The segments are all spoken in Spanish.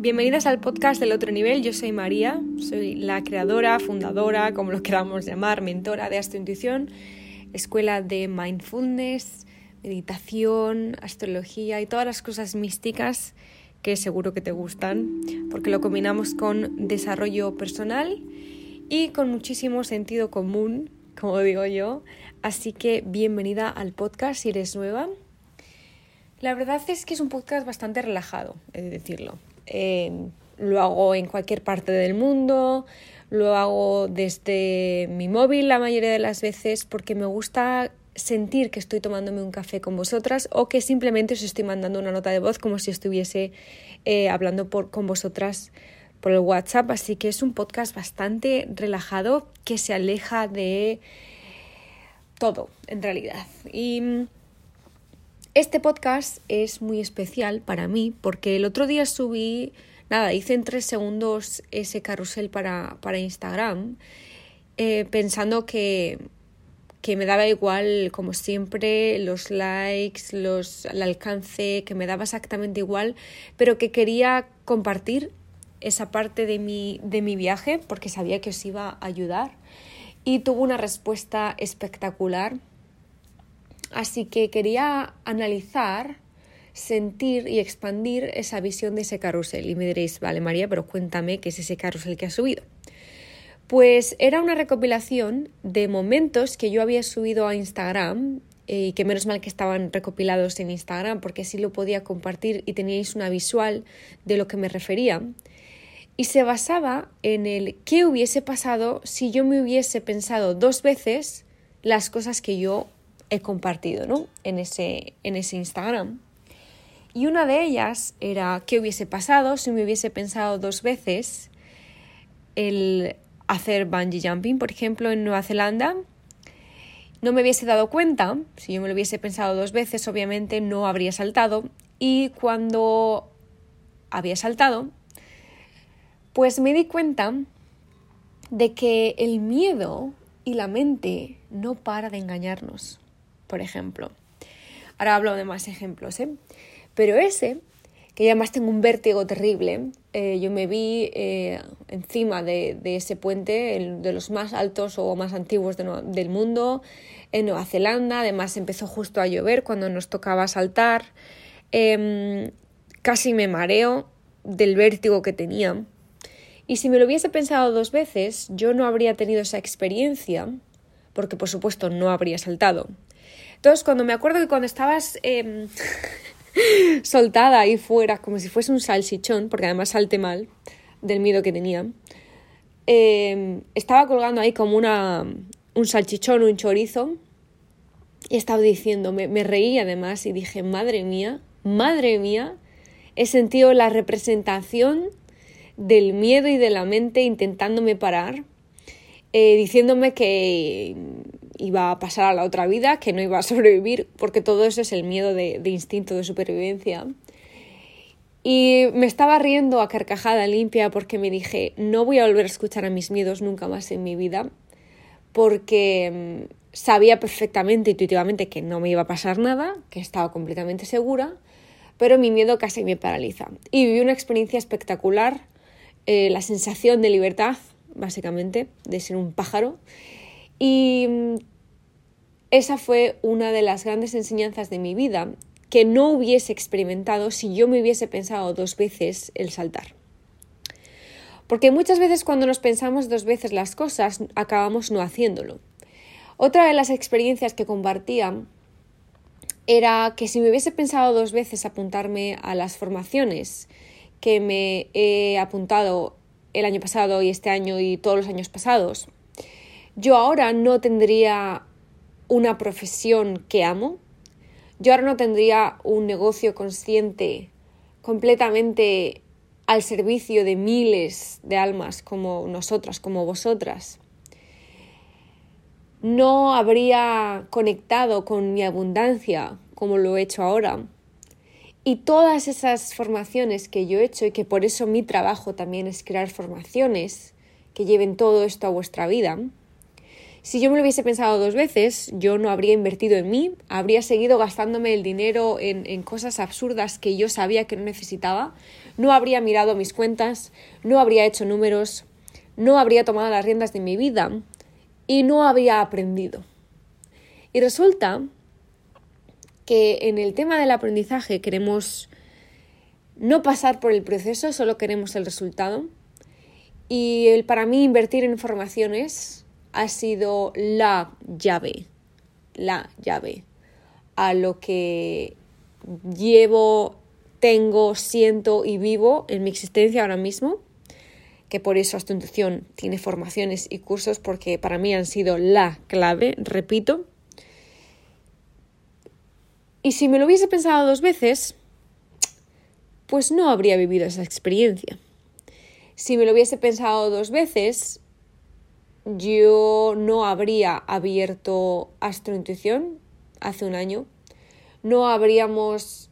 Bienvenidas al podcast del otro nivel. Yo soy María, soy la creadora, fundadora, como lo queramos llamar, mentora de Astrointuición, escuela de mindfulness, meditación, astrología y todas las cosas místicas que seguro que te gustan, porque lo combinamos con desarrollo personal y con muchísimo sentido común, como digo yo. Así que bienvenida al podcast si eres nueva. La verdad es que es un podcast bastante relajado, he de decirlo. Eh, lo hago en cualquier parte del mundo, lo hago desde mi móvil la mayoría de las veces porque me gusta sentir que estoy tomándome un café con vosotras o que simplemente os estoy mandando una nota de voz como si estuviese eh, hablando con vosotras por el WhatsApp. Así que es un podcast bastante relajado que se aleja de todo en realidad. Y mm, este podcast es muy especial para mí porque el otro día subí, nada, hice en tres segundos ese carrusel para, para Instagram eh, pensando que que me daba igual, como siempre, los likes, los, el alcance, que me daba exactamente igual, pero que quería compartir esa parte de mi, de mi viaje porque sabía que os iba a ayudar y tuvo una respuesta espectacular. Así que quería analizar, sentir y expandir esa visión de ese carrusel. Y me diréis, vale María, pero cuéntame qué es ese carrusel que has subido. Pues era una recopilación de momentos que yo había subido a Instagram eh, y que menos mal que estaban recopilados en Instagram porque así lo podía compartir y teníais una visual de lo que me refería. Y se basaba en el qué hubiese pasado si yo me hubiese pensado dos veces las cosas que yo he compartido ¿no? en, ese, en ese Instagram. Y una de ellas era qué hubiese pasado si me hubiese pensado dos veces el hacer bungee jumping, por ejemplo, en Nueva Zelanda. No me hubiese dado cuenta, si yo me lo hubiese pensado dos veces, obviamente no habría saltado. Y cuando había saltado, pues me di cuenta de que el miedo y la mente no para de engañarnos, por ejemplo. Ahora hablo de más ejemplos, ¿eh? Pero ese que además tengo un vértigo terrible. Eh, yo me vi eh, encima de, ese puente, el, de los más altos o más antiguos del mundo, en Nueva Zelanda. Además empezó justo a llover cuando nos tocaba saltar. Em, casi me mareo del vértigo que tenía. Y si me lo hubiese pensado dos veces, yo no habría tenido esa experiencia, porque por supuesto no habría saltado. Entonces, cuando me acuerdo que cuando estabas... Em, soltada ahí fuera, como si fuese un salchichón, porque además salte mal del miedo que tenía. Em, estaba colgando ahí como una, un salchichón, un chorizo, y estaba diciendo, me, me reí además y dije, madre mía, madre mía, he sentido la representación del miedo y de la mente intentándome parar, eh, diciéndome que iba a pasar a la otra vida, que no iba a sobrevivir, porque todo eso es el miedo de, instinto de supervivencia. Y me estaba riendo a carcajada limpia porque me dije, no voy a volver a escuchar a mis miedos nunca más en mi vida, porque mm, sabía perfectamente, intuitivamente, que no me iba a pasar nada, que estaba completamente segura, pero mi miedo casi me paraliza. Y viví una experiencia espectacular, eh, la sensación de libertad, básicamente, de ser un pájaro. Y mm, esa fue una de las grandes enseñanzas de mi vida que no hubiese experimentado si yo me hubiese pensado dos veces el saltar. Porque muchas veces cuando nos pensamos dos veces las cosas acabamos no haciéndolo. Otra de las experiencias que compartía era que si me hubiese pensado dos veces apuntarme a las formaciones que me he apuntado el año pasado y este año y todos los años pasados, yo ahora no tendría una profesión que amo, yo ahora no tendría un negocio consciente completamente al servicio de miles de almas como nosotras, como vosotras. No habría conectado con mi abundancia como lo he hecho ahora. Y todas esas formaciones que yo he hecho y que por eso mi trabajo también es crear formaciones que lleven todo esto a vuestra vida, si yo me lo hubiese pensado dos veces, yo no habría invertido en mí, habría seguido gastándome el dinero en, cosas absurdas que yo sabía que no necesitaba, no habría mirado mis cuentas, no habría hecho números, no habría tomado las riendas de mi vida y no habría aprendido. Y resulta que en el tema del aprendizaje queremos no pasar por el proceso, solo queremos el resultado. Y el, para mí invertir en formaciones ha sido la llave, la llave a lo que llevo, tengo, siento y vivo en mi existencia ahora mismo que por eso institución tiene formaciones y cursos porque para mí han sido la clave, repito. Y si me lo hubiese pensado dos veces, pues no habría vivido esa experiencia. Si me lo hubiese pensado dos veces, yo no habría abierto Astrointuición hace un año. No habríamos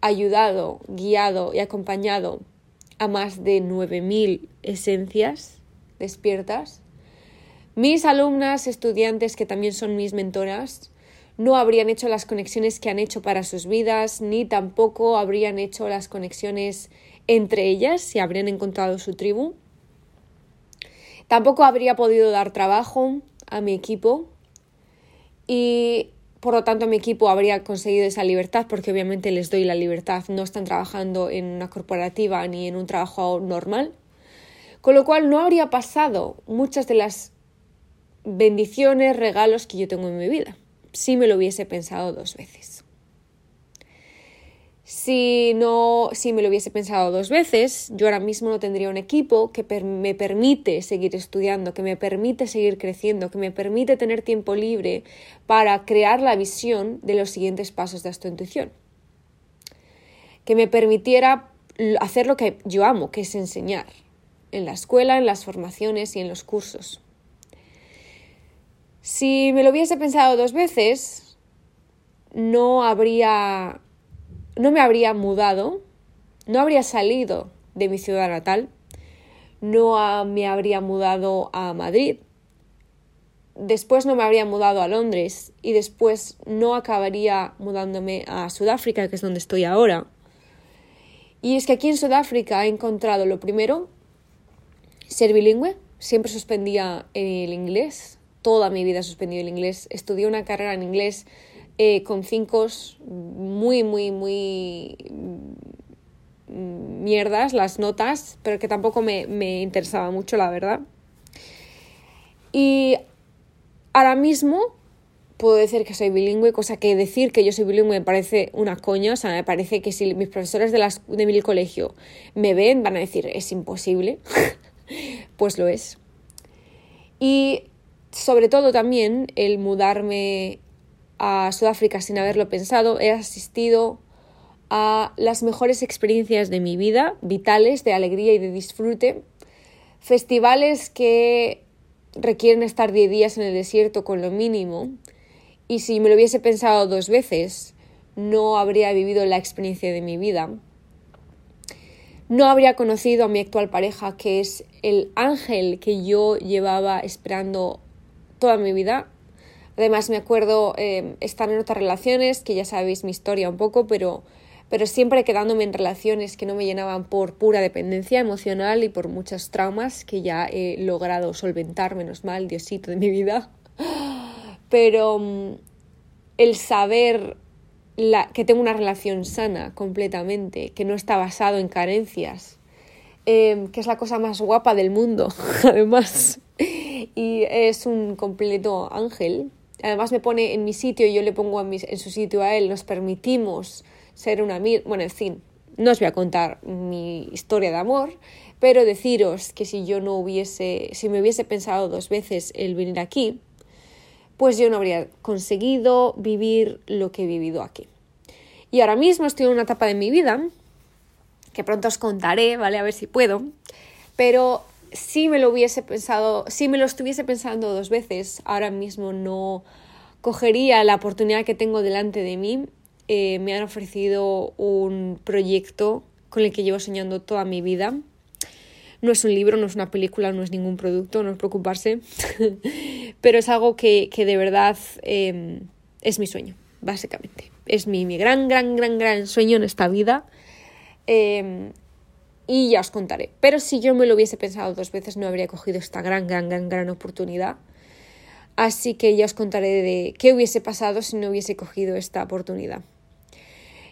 ayudado, guiado y acompañado a más de 9.000 esencias despiertas. Mis alumnas, estudiantes que también son mis mentoras, no habrían hecho las conexiones que han hecho para sus vidas, ni tampoco habrían hecho las conexiones entre ellas si habrían encontrado su tribu. Tampoco habría podido dar trabajo a mi equipo y por lo tanto mi equipo habría conseguido esa libertad porque obviamente les doy la libertad, no están trabajando en una corporativa ni en un trabajo normal, con lo cual no habría pasado muchas de las bendiciones, regalos que yo tengo en mi vida, si me lo hubiese pensado dos veces. Si no, si me lo hubiese pensado dos veces, yo ahora mismo no tendría un equipo que me permite seguir estudiando, que me permite seguir creciendo, que me permite tener tiempo libre para crear la visión de los siguientes pasos de esta intuición. Que me permitiera hacer lo que yo amo, que es enseñar, en la escuela, en las formaciones y en los cursos. Si me lo hubiese pensado dos veces, no habría no me habría mudado, no habría salido de mi ciudad natal, no me habría mudado a Madrid, después no me habría mudado a Londres y después no acabaría mudándome a Sudáfrica, que es donde estoy ahora. Y es que aquí en Sudáfrica he encontrado lo primero, ser bilingüe, siempre suspendía el inglés, toda mi vida he suspendido el inglés, estudié una carrera en inglés eh, con cinco muy, muy, muy mm, mierdas las notas, pero que tampoco me, me interesaba mucho, la verdad. Y ahora mismo puedo decir que soy bilingüe, cosa que decir que yo soy bilingüe me parece una coña, o sea, me parece que si mis profesores de, las, de mi colegio me ven, van a decir, es imposible, pues lo es. Y sobre todo también el mudarme a Sudáfrica sin haberlo pensado, he asistido a las mejores experiencias de mi vida, vitales, de alegría y de disfrute, festivales que requieren estar 10 días en el desierto con lo mínimo, y si me lo hubiese pensado dos veces, no habría vivido la experiencia de mi vida. No habría conocido a mi actual pareja, que es el ángel que yo llevaba esperando toda mi vida, Además me acuerdo eh, estar en otras relaciones, que ya sabéis mi historia un poco, pero, pero siempre quedándome en relaciones que no me llenaban por pura dependencia emocional y por muchos traumas que ya he logrado solventar, menos mal, Diosito de mi vida. Pero mm, el saber que tengo una relación sana completamente, que no está basado en carencias, eh, que es la cosa más guapa del mundo, además, y es un completo ángel, además me pone en mi sitio y yo le pongo en, su sitio a él, nos permitimos ser una... Bueno, en fin, no os voy a contar mi historia de amor, pero deciros que si yo no hubiese, si me hubiese pensado dos veces el venir aquí, pues yo no habría conseguido vivir lo que he vivido aquí. Y ahora mismo estoy en una etapa de mi vida, que pronto os contaré, ¿vale? A ver si puedo, pero si me lo hubiese pensado, si me lo estuviese pensando dos veces, ahora mismo no cogería la oportunidad que tengo delante de mí. Eh, me han ofrecido un proyecto con el que llevo soñando toda mi vida. No es un libro, no es una película, no es ningún producto, no es preocuparse, pero es algo que, de verdad em, es mi sueño, básicamente. Es mi, mi, gran, gran, gran, gran sueño en esta vida. Em, y ya os contaré. Pero si yo me lo hubiese pensado dos veces no habría cogido esta gran, gran, gran, gran oportunidad. Así que ya os contaré de qué hubiese pasado si no hubiese cogido esta oportunidad.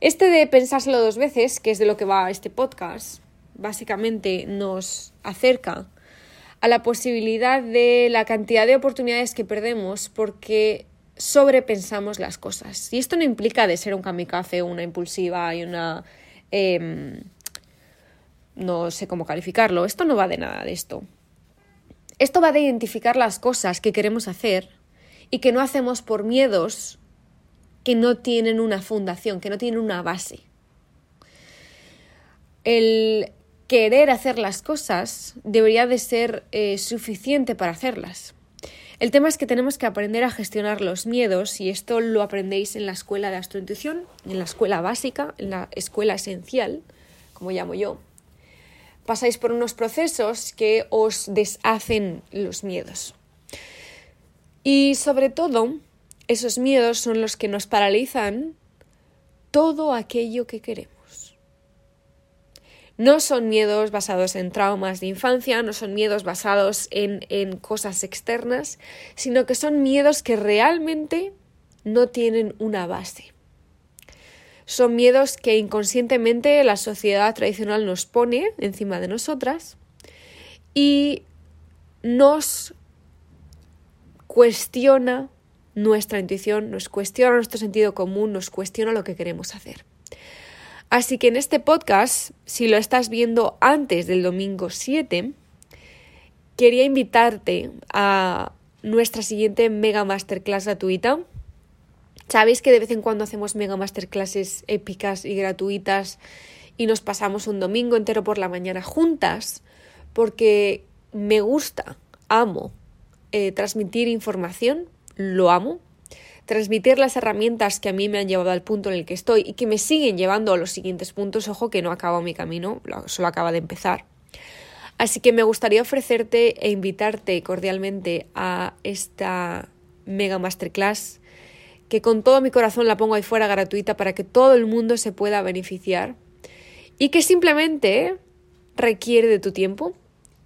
Este de pensárselo dos veces, que es de lo que va este podcast, básicamente nos acerca a la posibilidad de la cantidad de oportunidades que perdemos porque sobrepensamos las cosas. Y esto no implica de ser un kamikaze, una impulsiva y una... Em, no sé cómo calificarlo. Esto no va de nada de esto. Esto va de identificar las cosas que queremos hacer y que no hacemos por miedos que no tienen una fundación, que no tienen una base. El querer hacer las cosas debería de ser eh, suficiente para hacerlas. El tema es que tenemos que aprender a gestionar los miedos y esto lo aprendéis en la escuela de astrointuición, en la escuela básica, en la escuela esencial, como llamo yo. Pasáis por unos procesos que os deshacen los miedos. Y sobre todo, esos miedos son los que nos paralizan todo aquello que queremos. No son miedos basados en traumas de infancia, no son miedos basados en, en cosas externas, sino que son miedos que realmente no tienen una base. Son miedos que inconscientemente la sociedad tradicional nos pone encima de nosotras y nos cuestiona nuestra intuición, nos cuestiona nuestro sentido común, nos cuestiona lo que queremos hacer. Así que en este podcast, si lo estás viendo antes del domingo 7, quería invitarte a nuestra siguiente mega masterclass gratuita. Sabéis que de vez en cuando hacemos mega masterclasses épicas y gratuitas y nos pasamos un domingo entero por la mañana juntas porque me gusta, amo eh, transmitir información, lo amo, transmitir las herramientas que a mí me han llevado al punto en el que estoy y que me siguen llevando a los siguientes puntos. Ojo que no acabo mi camino, solo acaba de empezar. Así que me gustaría ofrecerte e invitarte cordialmente a esta mega masterclass que con todo mi corazón la pongo ahí fuera gratuita para que todo el mundo se pueda beneficiar y que simplemente requiere de tu tiempo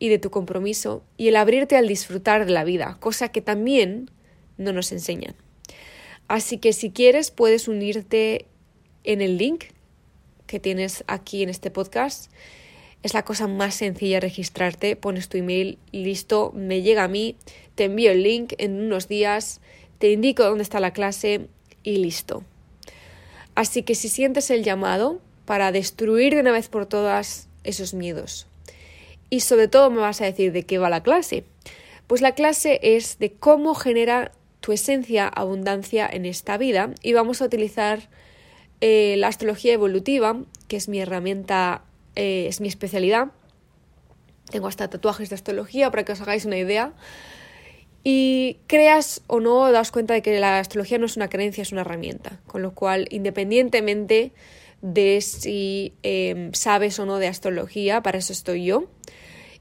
y de tu compromiso y el abrirte al disfrutar de la vida, cosa que también no nos enseñan. Así que si quieres puedes unirte en el link que tienes aquí en este podcast. Es la cosa más sencilla registrarte, pones tu email, listo, me llega a mí, te envío el link en unos días, te indico dónde está la clase y listo. Así que si sientes el llamado para destruir de una vez por todas esos miedos. Y sobre todo me vas a decir de qué va la clase. Pues la clase es de cómo genera tu esencia, abundancia en esta vida y vamos a utilizar eh, la astrología evolutiva, que es mi herramienta, eh, es mi especialidad. Tengo hasta tatuajes de astrología para que os hagáis una idea. Y creas o no, daos cuenta de que la astrología no es una creencia, es una herramienta. Con lo cual, independientemente de si em, sabes o no de astrología, para eso estoy yo.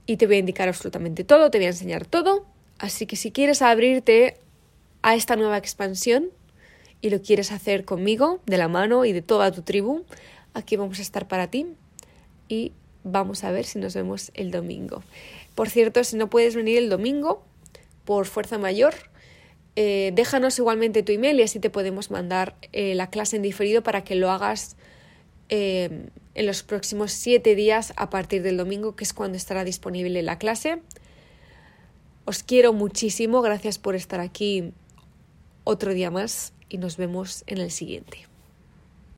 Y te voy a indicar absolutamente todo, te voy a enseñar todo. Así que si quieres abrirte a esta nueva expansión y lo quieres hacer conmigo, de la mano y de toda tu tribu, aquí vamos a estar para ti y vamos a ver si nos vemos el domingo. Por cierto, si no puedes venir el domingo por fuerza mayor, eh, déjanos igualmente tu email y así te podemos mandar eh, la clase en diferido para que lo hagas eh, en los próximos siete días a partir del domingo, que es cuando estará disponible la clase. Os quiero muchísimo, gracias por estar aquí otro día más y nos vemos en el siguiente.